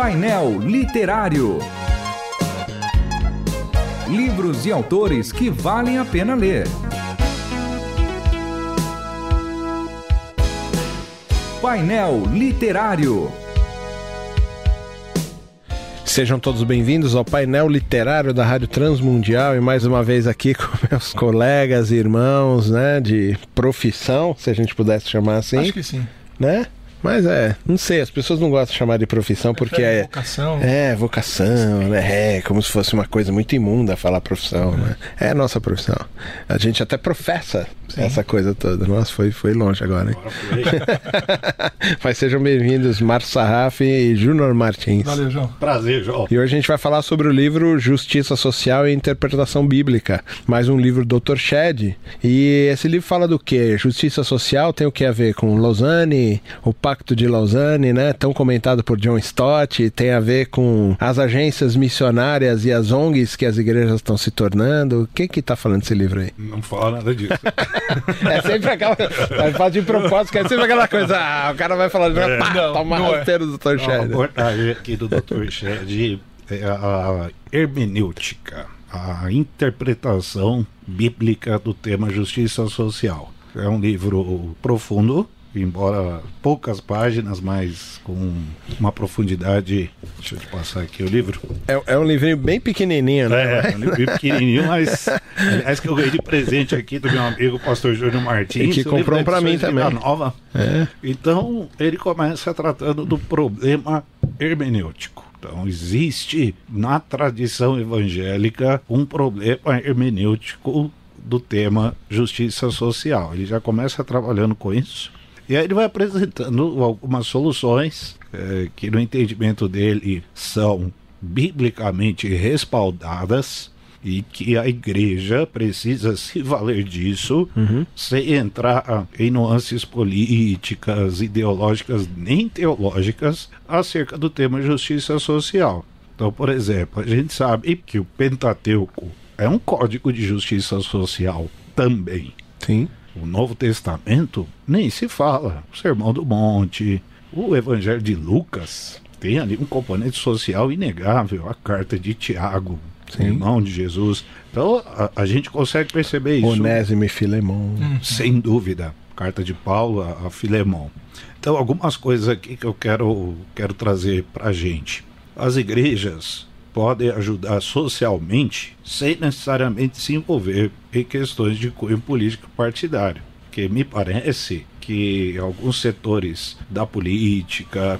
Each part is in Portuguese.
Painel Literário. Livros e autores que valem a pena ler. Painel Literário. Sejam todos bem-vindos ao painel literário da Rádio Transmundial e mais uma vez aqui com meus colegas e irmãos, né, de profissão, se a gente pudesse chamar assim. Acho que sim. Né? Mas é, não sei, as pessoas não gostam de chamar de profissão porque é. Vocação. É, vocação, né? É, como se fosse uma coisa muito imunda falar profissão, né? É a nossa profissão. A gente até professa Sim. essa coisa toda. Nossa, foi, foi longe agora, hein? Mas sejam bem-vindos, Márcio Sarraf e Júnior Martins. Valeu, João. Prazer, João. E hoje a gente vai falar sobre o livro Justiça Social e Interpretação Bíblica, mais um livro do Dr. Shed. E esse livro fala do que? Justiça social tem o que a ver com Lausanne, o Pacto de Lausanne, né? Tão comentado por John Stott, tem a ver com as agências missionárias e as ONGs que as igrejas estão se tornando. O que que tá falando esse livro aí? Não fala nada disso. é sempre aquela. Faz de propósito, que é sempre aquela coisa. Ah, o cara vai falar, é, pá, não, toma não rasteiro é. do Dr. Shed. A abordagem aqui do Dr. Shed é a hermenêutica, a interpretação bíblica do tema justiça social. É um livro profundo, embora poucas páginas, mas com uma profundidade. Deixa eu te passar aqui o livro. É, é um livrinho bem pequenininho, né? É, é um livrinho pequenininho, mas aliás que eu ganhei de presente aqui do meu amigo pastor Júnior Martins. E que comprou para mim também. Nova. É. Então, ele começa tratando do problema hermenêutico. Então, existe na tradição evangélica um problema hermenêutico do tema justiça social. Ele já começa trabalhando com isso. E aí ele vai apresentando algumas soluções é, que, no entendimento dele, são biblicamente respaldadas e que a igreja precisa se valer disso uhum. sem entrar em nuances políticas, ideológicas nem teológicas acerca do tema justiça social. Então, por exemplo, a gente sabe que o Pentateuco é um código de justiça social também. Sim o Novo Testamento, nem se fala. O Sermão do Monte, o Evangelho de Lucas, tem ali um componente social inegável. A carta de Tiago, Sim. irmão de Jesus. Então a, a, gente consegue perceber isso. Onésimo e Filemão. Hum, sem dúvida. Carta de Paulo a, a Filemão. Então, algumas coisas aqui que eu quero, quero trazer para a gente. As igrejas podem ajudar socialmente sem necessariamente se envolver em questões de cunho político partidário. Que me parece que alguns setores da política,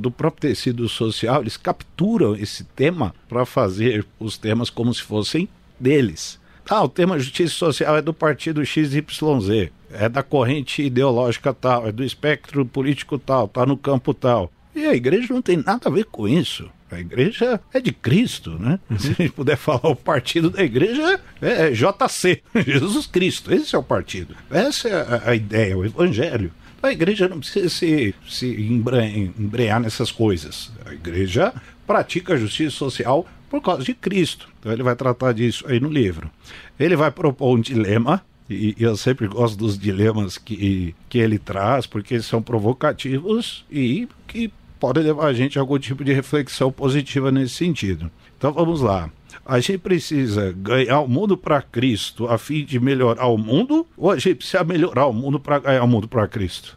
do próprio tecido social, eles capturam esse tema para fazer os temas como se fossem deles. Ah, o tema justiça social é do partido XYZ, é da corrente ideológica tal, é do espectro político tal, tá no campo tal. E a igreja não tem nada a ver com isso. A igreja é de Cristo, né? Uhum. Se a gente puder falar o partido da igreja, é JC, Jesus Cristo. Esse é o partido. Essa é a, a ideia, o evangelho. A igreja não precisa se, se embrear nessas coisas. A igreja pratica a justiça social por causa de Cristo. Então ele vai tratar disso aí no livro. Ele vai propor um dilema, e, eu sempre gosto dos dilemas que, que ele traz, porque são provocativos e que pode levar a gente a algum tipo de reflexão positiva nesse sentido. Então vamos lá. A gente precisa ganhar o mundo para Cristo a fim de melhorar o mundo ou a gente precisa melhorar o mundo para ganhar o mundo para Cristo?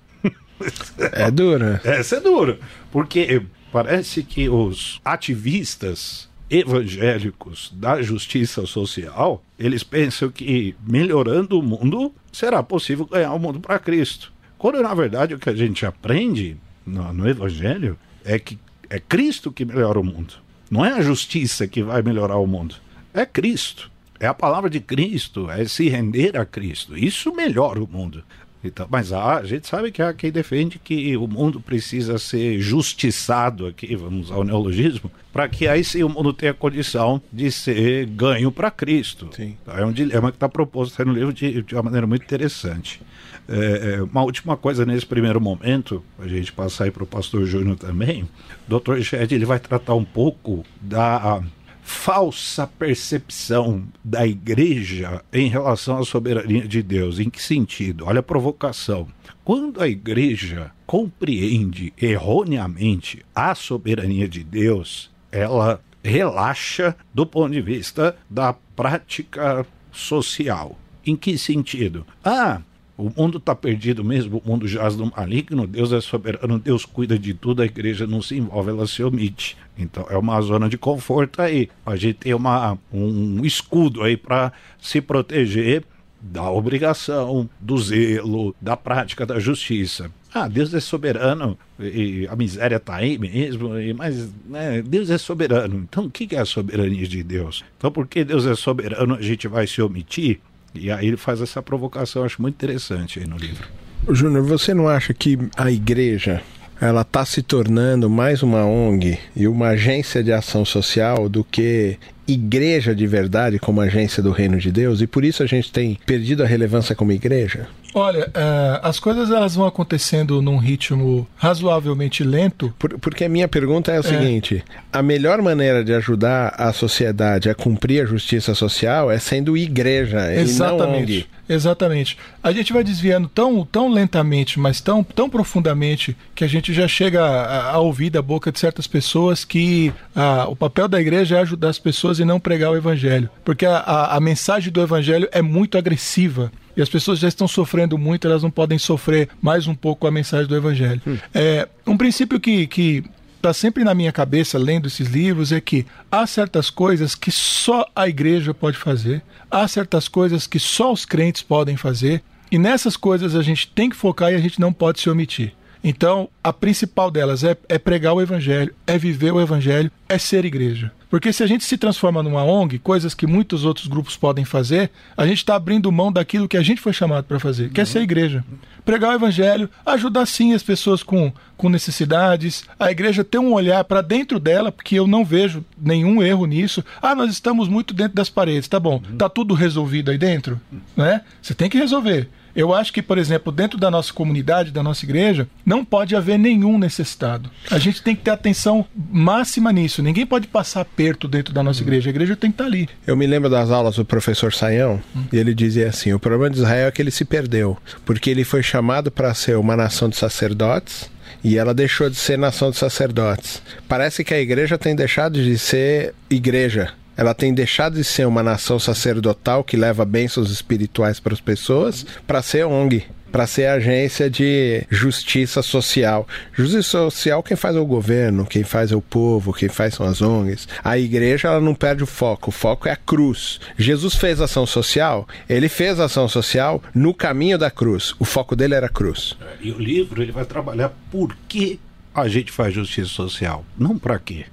É dura. Essa é dura. Porque parece que os ativistas evangélicos da justiça social, eles pensam que melhorando o mundo será possível ganhar o mundo para Cristo. Quando na verdade o que a gente aprende no, no Evangelho é que é Cristo que melhora o mundo. Não é a justiça que vai melhorar o mundo. É Cristo. É a palavra de Cristo, é se render a Cristo. Isso melhora o mundo. Então, mas a gente sabe que há quem defende que o mundo precisa ser justiçado aqui, vamos ao neologismo, para que aí sim o mundo tenha condição de ser ganho para Cristo. Sim. É um dilema que está proposto no livro de, de uma maneira muito interessante. É, é, uma última coisa nesse primeiro momento, a gente passar aí para o pastor Júnior também, Dr. Shed ele vai tratar um pouco da falsa percepção da igreja em relação à soberania de Deus. Em que sentido? Olha a provocação. Quando a igreja compreende erroneamente a soberania de Deus, ela relaxa do ponto de vista da prática social. Em que sentido? Ah, o mundo está perdido mesmo, o mundo jaz no maligno, Deus é soberano, Deus cuida de tudo, a igreja não se envolve, ela se omite. Então é uma zona de conforto aí. A gente tem uma, um escudo aí para se proteger da obrigação, do zelo, da prática da justiça. Ah, Deus é soberano e a miséria está aí mesmo, mas né, Deus é soberano. Então o que é a soberania de Deus? Então, porque Deus é soberano, a gente vai se omitir? E aí ele faz essa provocação, acho muito interessante aí no livro. Júnior, você não acha que a igreja ela está se tornando mais uma ONG e uma agência de ação social do que igreja de verdade como agência do reino de Deus e por isso a gente tem perdido a relevância como igreja? Olha, uh, as coisas elas vão acontecendo num ritmo razoavelmente lento. Por, porque a minha pergunta é a é. seguinte: a melhor maneira de ajudar a sociedade a cumprir a justiça social é sendo igreja Exatamente. e não ONG. Exatamente. A gente vai desviando tão, tão lentamente, mas tão, tão profundamente, que a gente já chega a, a ouvir da boca de certas pessoas que a, o papel da igreja é ajudar as pessoas e não pregar o evangelho. Porque a, a, a mensagem do evangelho é muito agressiva e as pessoas já estão sofrendo muito, elas não podem sofrer mais um pouco a mensagem do Evangelho. Hum. É, um princípio que, que está sempre na minha cabeça lendo esses livros é que há certas coisas que só a igreja pode fazer, há certas coisas que só os crentes podem fazer, e nessas coisas a gente tem que focar e a gente não pode se omitir. Então, a principal delas é, é pregar o evangelho, é viver o evangelho, é ser igreja. Porque se a gente se transforma numa ONG, coisas que muitos outros grupos podem fazer, a gente está abrindo mão daquilo que a gente foi chamado para fazer, que é ser igreja. Pregar o evangelho, ajudar sim as pessoas com, com necessidades, a igreja ter um olhar para dentro dela, porque eu não vejo nenhum erro nisso. Ah, nós estamos muito dentro das paredes, tá bom. Tá tudo resolvido aí dentro, né? Você tem que resolver. Eu acho que, por exemplo, dentro da nossa comunidade, da nossa igreja, não pode haver nenhum necessitado. A gente tem que ter atenção máxima nisso. Ninguém pode passar perto dentro da nossa igreja. A igreja tem que estar ali. Eu me lembro das aulas do professor Saião, hum. e ele dizia assim: o problema de Israel é que ele se perdeu, porque ele foi chamado para ser uma nação de sacerdotes e ela deixou de ser nação de sacerdotes. Parece que a igreja tem deixado de ser igreja ela tem deixado de ser uma nação sacerdotal que leva bênçãos espirituais para as pessoas para ser ONG para ser agência de justiça social. Justiça social quem faz é o governo, quem faz é o povo, quem faz são as ONGs. A igreja ela não perde o foco, o foco é a cruz. Jesus fez ação social, ele fez ação social no caminho da cruz. O foco dele era a cruz. E o livro ele vai trabalhar por que a gente faz justiça social, não para quê.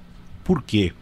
Por quê?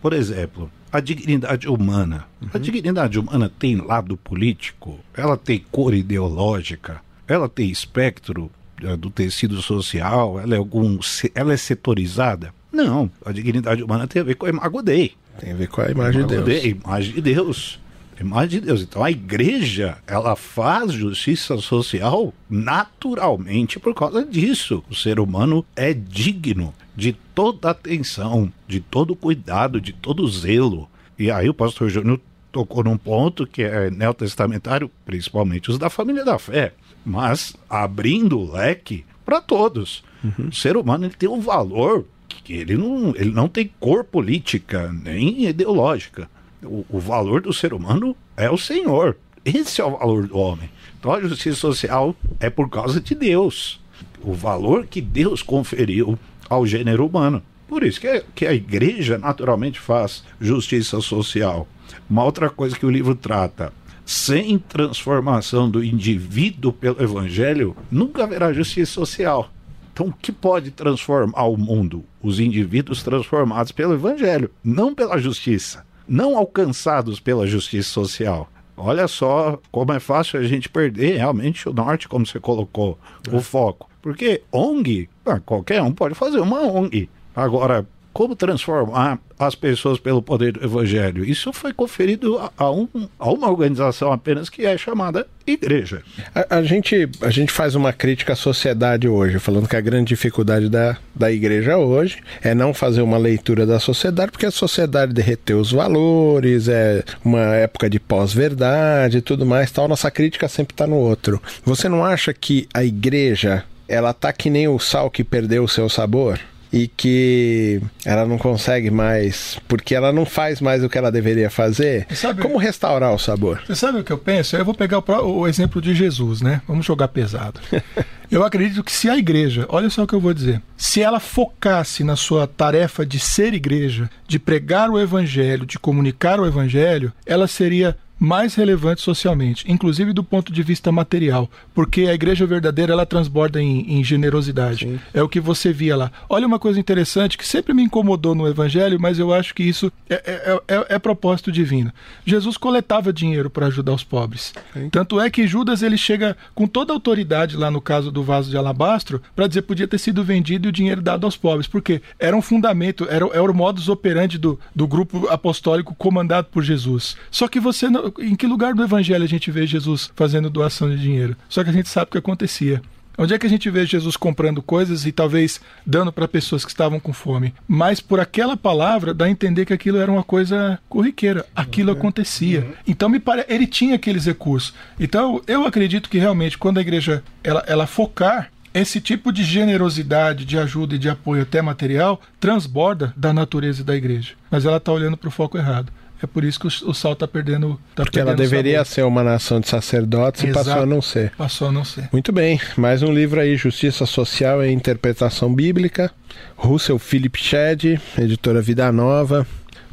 Por exemplo, a dignidade humana. Uhum. A dignidade humana tem lado político, ela tem cor ideológica, ela tem espectro uh, do tecido social, ela é algum, ela é setorizada. Não, a dignidade humana tem a ver com a imagem Dei. Tem a ver com a imagem de Deus. Dei, imagem de Deus. Imagem de Deus. Então a igreja, ela faz justiça social naturalmente por causa disso. O ser humano é digno de toda atenção, de todo cuidado, de todo zelo. E aí o pastor Júnior tocou num ponto que é neotestamentário, principalmente os da família da fé, mas abrindo o leque para todos. Uhum. O ser humano ele tem um valor que ele não, ele não tem cor política nem ideológica. O, o valor do ser humano é o Senhor. Esse é o valor do homem. Então a justiça social é por causa de Deus. O valor que Deus conferiu ao gênero humano. Por isso que, é, que a igreja naturalmente faz justiça social. Uma outra coisa que o livro trata: sem transformação do indivíduo pelo evangelho, nunca haverá justiça social. Então, o que pode transformar o mundo? Os indivíduos transformados pelo evangelho, não pela justiça, não alcançados pela justiça social. Olha só como é fácil a gente perder realmente o norte, como você colocou, é. o foco. Porque ONG, ah, qualquer um pode fazer uma ONG. Agora, como transformar as pessoas pelo poder do evangelho. Isso foi conferido a, um, a uma organização apenas que é chamada igreja. A, a, gente, a gente faz uma crítica à sociedade hoje, falando que a grande dificuldade da, da igreja hoje é não fazer uma leitura da sociedade, porque a sociedade derreteu os valores, é uma época de pós-verdade e tudo mais tal. Nossa crítica sempre está no outro. Você não acha que a igreja ela tá que nem o sal que perdeu o seu sabor? E que ela não consegue mais, porque ela não faz mais o que ela deveria fazer. Sabe, Como restaurar o sabor? Você sabe o que eu penso? Eu vou pegar o, o exemplo de Jesus, né? Vamos jogar pesado. eu acredito que se a igreja, olha só o que eu vou dizer, se ela focasse na sua tarefa de ser igreja, de pregar o evangelho, de comunicar o evangelho, ela seria mais relevante socialmente, inclusive do ponto de vista material, porque a igreja verdadeira ela transborda em, em generosidade. Sim. É o que você via lá. Olha uma coisa interessante que sempre me incomodou no evangelho, mas eu acho que isso é, é, é, é propósito divino. Jesus coletava dinheiro para ajudar os pobres. Sim. Tanto é que Judas ele chega com toda a autoridade lá no caso do vaso de alabastro para dizer que podia ter sido vendido e o dinheiro dado aos pobres, porque era um fundamento, era, era o modus operandi do, do grupo apostólico comandado por Jesus. Só que você não, em que lugar do evangelho a gente vê Jesus fazendo doação de dinheiro? Só que a gente sabe o que acontecia. Onde é que a gente vê Jesus comprando coisas e talvez dando para pessoas que estavam com fome? Mas por aquela palavra dá a entender que aquilo era uma coisa corriqueira, aquilo uhum. acontecia. Uhum. Então me parece, ele tinha aqueles recursos. Então eu acredito que realmente quando a igreja ela, ela focar esse tipo de generosidade, de ajuda e de apoio até material transborda da natureza da igreja. Mas ela está olhando para o foco errado. É por isso que o, sal está perdendo. Tá Porque ela deveria sabor. ser uma nação de sacerdotes Exato. e passou a não ser. Passou a não ser. Muito bem. Mais um livro aí, Justiça Social e Interpretação Bíblica. Russell Philip Shedd, editora Vida Nova.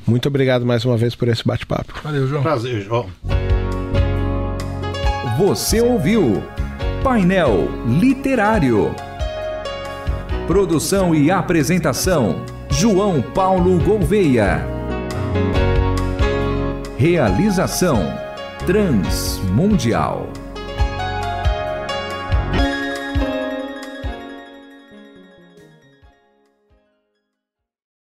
Muito obrigado mais uma vez por esse bate-papo. Valeu, João. Prazer, João. Você ouviu Painel Literário. Produção e apresentação: João Paulo Gouveia. Realização Transmundial.